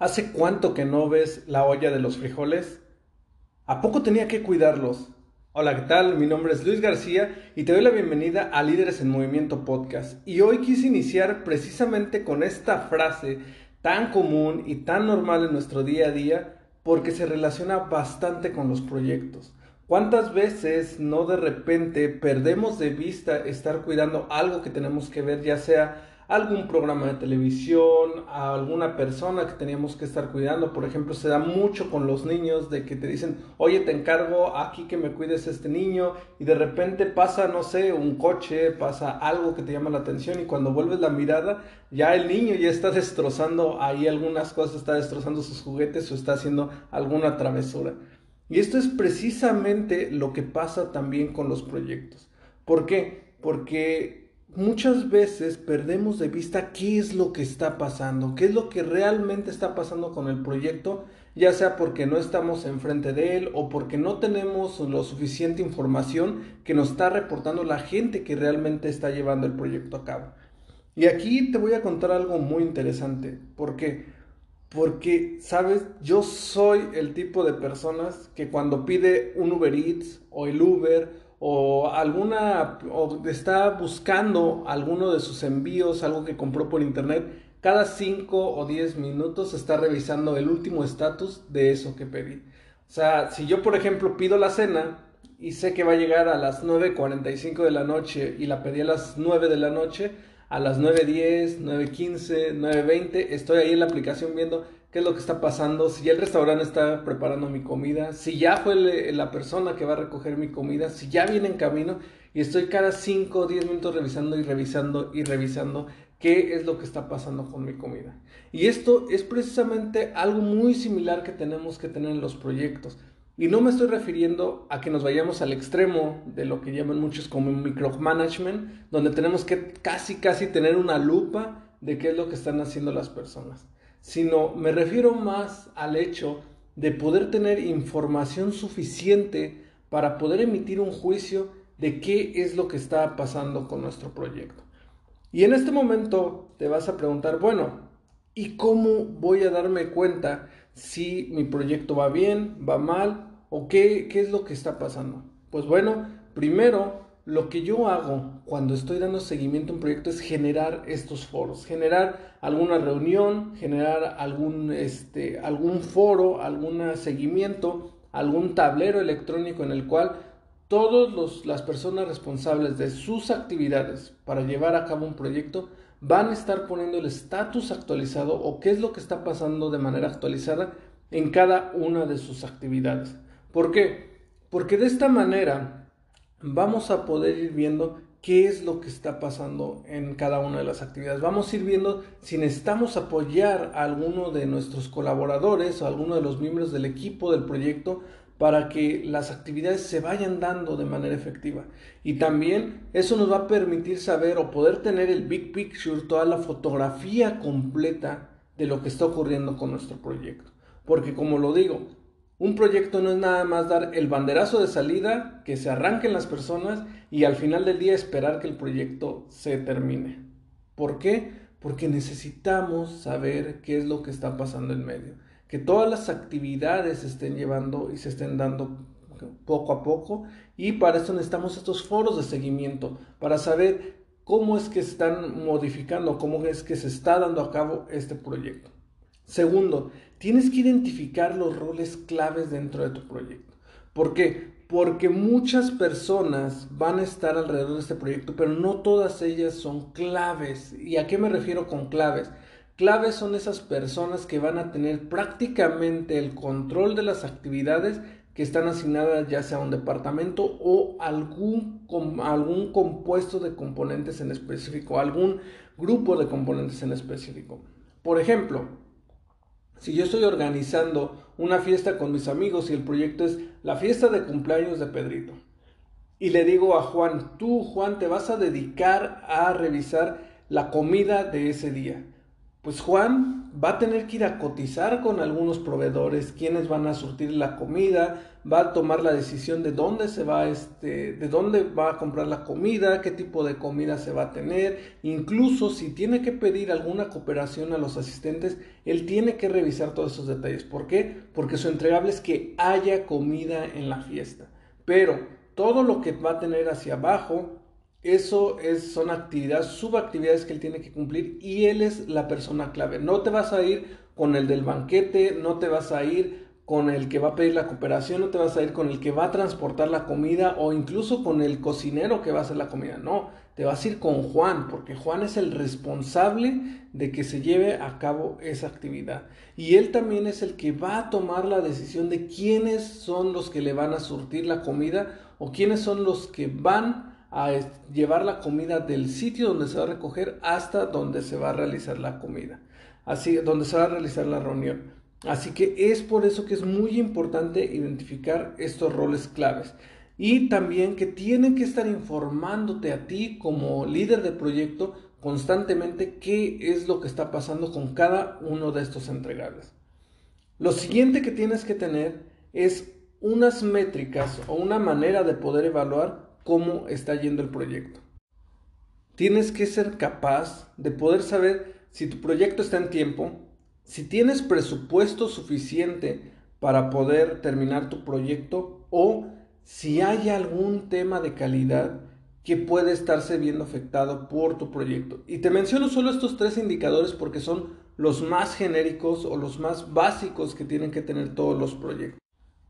¿Hace cuánto que no ves la olla de los frijoles? ¿A poco tenía que cuidarlos? Hola, ¿qué tal? Mi nombre es Luis García y te doy la bienvenida a Líderes en Movimiento Podcast. Y hoy quise iniciar precisamente con esta frase tan común y tan normal en nuestro día a día porque se relaciona bastante con los proyectos. ¿Cuántas veces no de repente perdemos de vista estar cuidando algo que tenemos que ver, ya sea algún programa de televisión, a alguna persona que teníamos que estar cuidando. Por ejemplo, se da mucho con los niños de que te dicen, oye, te encargo aquí que me cuides este niño y de repente pasa, no sé, un coche, pasa algo que te llama la atención y cuando vuelves la mirada, ya el niño ya está destrozando ahí algunas cosas, está destrozando sus juguetes o está haciendo alguna travesura. Y esto es precisamente lo que pasa también con los proyectos. ¿Por qué? Porque muchas veces perdemos de vista qué es lo que está pasando, qué es lo que realmente está pasando con el proyecto, ya sea porque no estamos enfrente de él o porque no tenemos lo suficiente información que nos está reportando la gente que realmente está llevando el proyecto a cabo. Y aquí te voy a contar algo muy interesante. ¿Por qué? Porque, sabes, yo soy el tipo de personas que cuando pide un Uber Eats o el Uber o alguna o está buscando alguno de sus envíos, algo que compró por internet, cada 5 o 10 minutos está revisando el último estatus de eso que pedí. O sea, si yo por ejemplo pido la cena y sé que va a llegar a las 9.45 de la noche y la pedí a las 9 de la noche, a las 9.10, 9.15, 9.20, estoy ahí en la aplicación viendo qué es lo que está pasando, si ya el restaurante está preparando mi comida, si ya fue la persona que va a recoger mi comida, si ya viene en camino y estoy cada 5 o 10 minutos revisando y revisando y revisando qué es lo que está pasando con mi comida. Y esto es precisamente algo muy similar que tenemos que tener en los proyectos. Y no me estoy refiriendo a que nos vayamos al extremo de lo que llaman muchos como micromanagement, donde tenemos que casi, casi tener una lupa de qué es lo que están haciendo las personas sino me refiero más al hecho de poder tener información suficiente para poder emitir un juicio de qué es lo que está pasando con nuestro proyecto. Y en este momento te vas a preguntar, bueno, ¿y cómo voy a darme cuenta si mi proyecto va bien, va mal o qué, qué es lo que está pasando? Pues bueno, primero lo que yo hago cuando estoy dando seguimiento a un proyecto es generar estos foros, generar alguna reunión, generar algún, este, algún foro, algún seguimiento, algún tablero electrónico en el cual todas las personas responsables de sus actividades para llevar a cabo un proyecto van a estar poniendo el estatus actualizado o qué es lo que está pasando de manera actualizada en cada una de sus actividades. ¿Por qué? Porque de esta manera vamos a poder ir viendo qué es lo que está pasando en cada una de las actividades. Vamos a ir viendo si necesitamos apoyar a alguno de nuestros colaboradores o a alguno de los miembros del equipo del proyecto para que las actividades se vayan dando de manera efectiva. Y también eso nos va a permitir saber o poder tener el big picture, toda la fotografía completa de lo que está ocurriendo con nuestro proyecto. Porque como lo digo, un proyecto no es nada más dar el banderazo de salida, que se arranquen las personas y al final del día esperar que el proyecto se termine. ¿Por qué? Porque necesitamos saber qué es lo que está pasando en medio. Que todas las actividades se estén llevando y se estén dando poco a poco y para eso necesitamos estos foros de seguimiento, para saber cómo es que están modificando, cómo es que se está dando a cabo este proyecto. Segundo, tienes que identificar los roles claves dentro de tu proyecto. ¿Por qué? Porque muchas personas van a estar alrededor de este proyecto, pero no todas ellas son claves. ¿Y a qué me refiero con claves? Claves son esas personas que van a tener prácticamente el control de las actividades que están asignadas ya sea a un departamento o algún, algún compuesto de componentes en específico, algún grupo de componentes en específico. Por ejemplo, si yo estoy organizando una fiesta con mis amigos y el proyecto es la fiesta de cumpleaños de Pedrito, y le digo a Juan, tú Juan te vas a dedicar a revisar la comida de ese día pues Juan va a tener que ir a cotizar con algunos proveedores, quienes van a surtir la comida, va a tomar la decisión de dónde se va este, de dónde va a comprar la comida, qué tipo de comida se va a tener, incluso si tiene que pedir alguna cooperación a los asistentes, él tiene que revisar todos esos detalles. ¿Por qué? Porque su entregable es que haya comida en la fiesta. Pero todo lo que va a tener hacia abajo eso es, son actividades, subactividades que él tiene que cumplir y él es la persona clave. No te vas a ir con el del banquete, no te vas a ir con el que va a pedir la cooperación, no te vas a ir con el que va a transportar la comida o incluso con el cocinero que va a hacer la comida. No, te vas a ir con Juan, porque Juan es el responsable de que se lleve a cabo esa actividad. Y él también es el que va a tomar la decisión de quiénes son los que le van a surtir la comida o quiénes son los que van a llevar la comida del sitio donde se va a recoger hasta donde se va a realizar la comida, así donde se va a realizar la reunión. Así que es por eso que es muy importante identificar estos roles claves y también que tienen que estar informándote a ti como líder de proyecto constantemente qué es lo que está pasando con cada uno de estos entregables. Lo siguiente que tienes que tener es unas métricas o una manera de poder evaluar cómo está yendo el proyecto. Tienes que ser capaz de poder saber si tu proyecto está en tiempo, si tienes presupuesto suficiente para poder terminar tu proyecto o si hay algún tema de calidad que puede estarse viendo afectado por tu proyecto. Y te menciono solo estos tres indicadores porque son los más genéricos o los más básicos que tienen que tener todos los proyectos,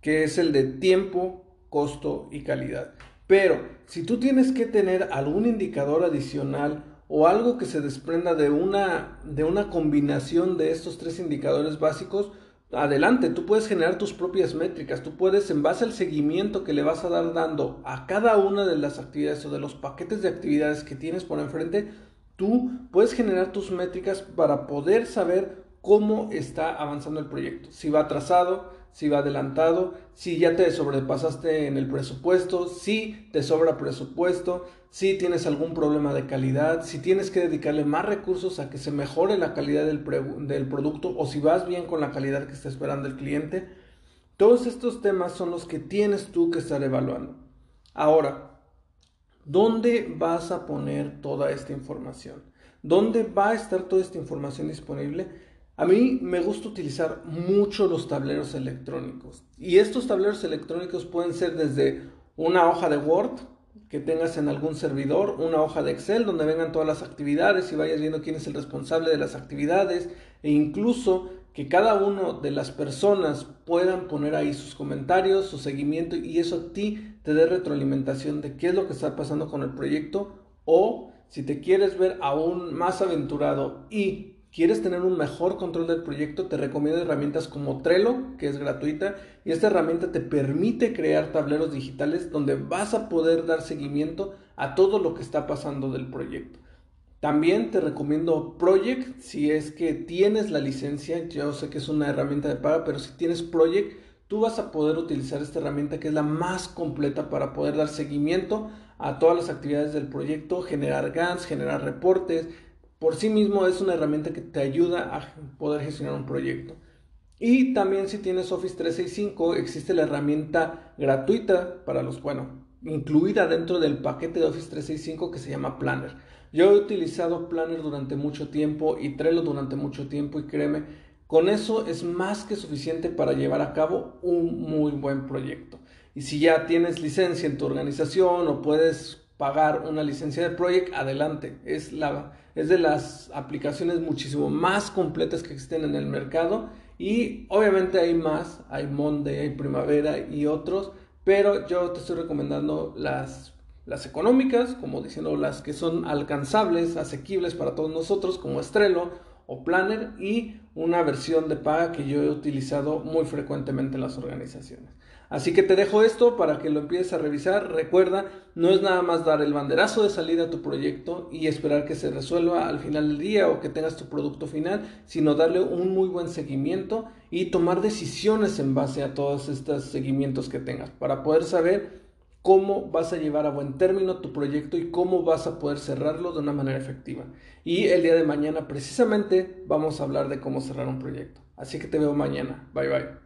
que es el de tiempo, costo y calidad. Pero si tú tienes que tener algún indicador adicional o algo que se desprenda de una, de una combinación de estos tres indicadores básicos, adelante, tú puedes generar tus propias métricas, tú puedes en base al seguimiento que le vas a dar dando a cada una de las actividades o de los paquetes de actividades que tienes por enfrente, tú puedes generar tus métricas para poder saber cómo está avanzando el proyecto, si va atrasado, si va adelantado, si ya te sobrepasaste en el presupuesto, si te sobra presupuesto, si tienes algún problema de calidad, si tienes que dedicarle más recursos a que se mejore la calidad del, del producto o si vas bien con la calidad que está esperando el cliente. Todos estos temas son los que tienes tú que estar evaluando. Ahora, ¿dónde vas a poner toda esta información? ¿Dónde va a estar toda esta información disponible? A mí me gusta utilizar mucho los tableros electrónicos. Y estos tableros electrónicos pueden ser desde una hoja de Word que tengas en algún servidor, una hoja de Excel donde vengan todas las actividades y vayas viendo quién es el responsable de las actividades e incluso que cada una de las personas puedan poner ahí sus comentarios, su seguimiento y eso a ti te dé retroalimentación de qué es lo que está pasando con el proyecto o si te quieres ver aún más aventurado y quieres tener un mejor control del proyecto, te recomiendo herramientas como Trello, que es gratuita, y esta herramienta te permite crear tableros digitales donde vas a poder dar seguimiento a todo lo que está pasando del proyecto. También te recomiendo Project si es que tienes la licencia, yo sé que es una herramienta de paga, pero si tienes Project, tú vas a poder utilizar esta herramienta que es la más completa para poder dar seguimiento a todas las actividades del proyecto, generar GANs, generar reportes, por sí mismo es una herramienta que te ayuda a poder gestionar un proyecto. Y también si tienes Office 365 existe la herramienta gratuita para los, bueno, incluida dentro del paquete de Office 365 que se llama Planner. Yo he utilizado Planner durante mucho tiempo y Trello durante mucho tiempo y créeme, con eso es más que suficiente para llevar a cabo un muy buen proyecto. Y si ya tienes licencia en tu organización o puedes pagar una licencia de Project, adelante. Es, la, es de las aplicaciones muchísimo más completas que existen en el mercado. Y obviamente hay más, hay Monday, hay Primavera y otros, pero yo te estoy recomendando las, las económicas, como diciendo las que son alcanzables, asequibles para todos nosotros, como Estrello o Planner, y una versión de paga que yo he utilizado muy frecuentemente en las organizaciones. Así que te dejo esto para que lo empieces a revisar. Recuerda, no es nada más dar el banderazo de salida a tu proyecto y esperar que se resuelva al final del día o que tengas tu producto final, sino darle un muy buen seguimiento y tomar decisiones en base a todos estos seguimientos que tengas para poder saber cómo vas a llevar a buen término tu proyecto y cómo vas a poder cerrarlo de una manera efectiva. Y el día de mañana precisamente vamos a hablar de cómo cerrar un proyecto. Así que te veo mañana. Bye bye.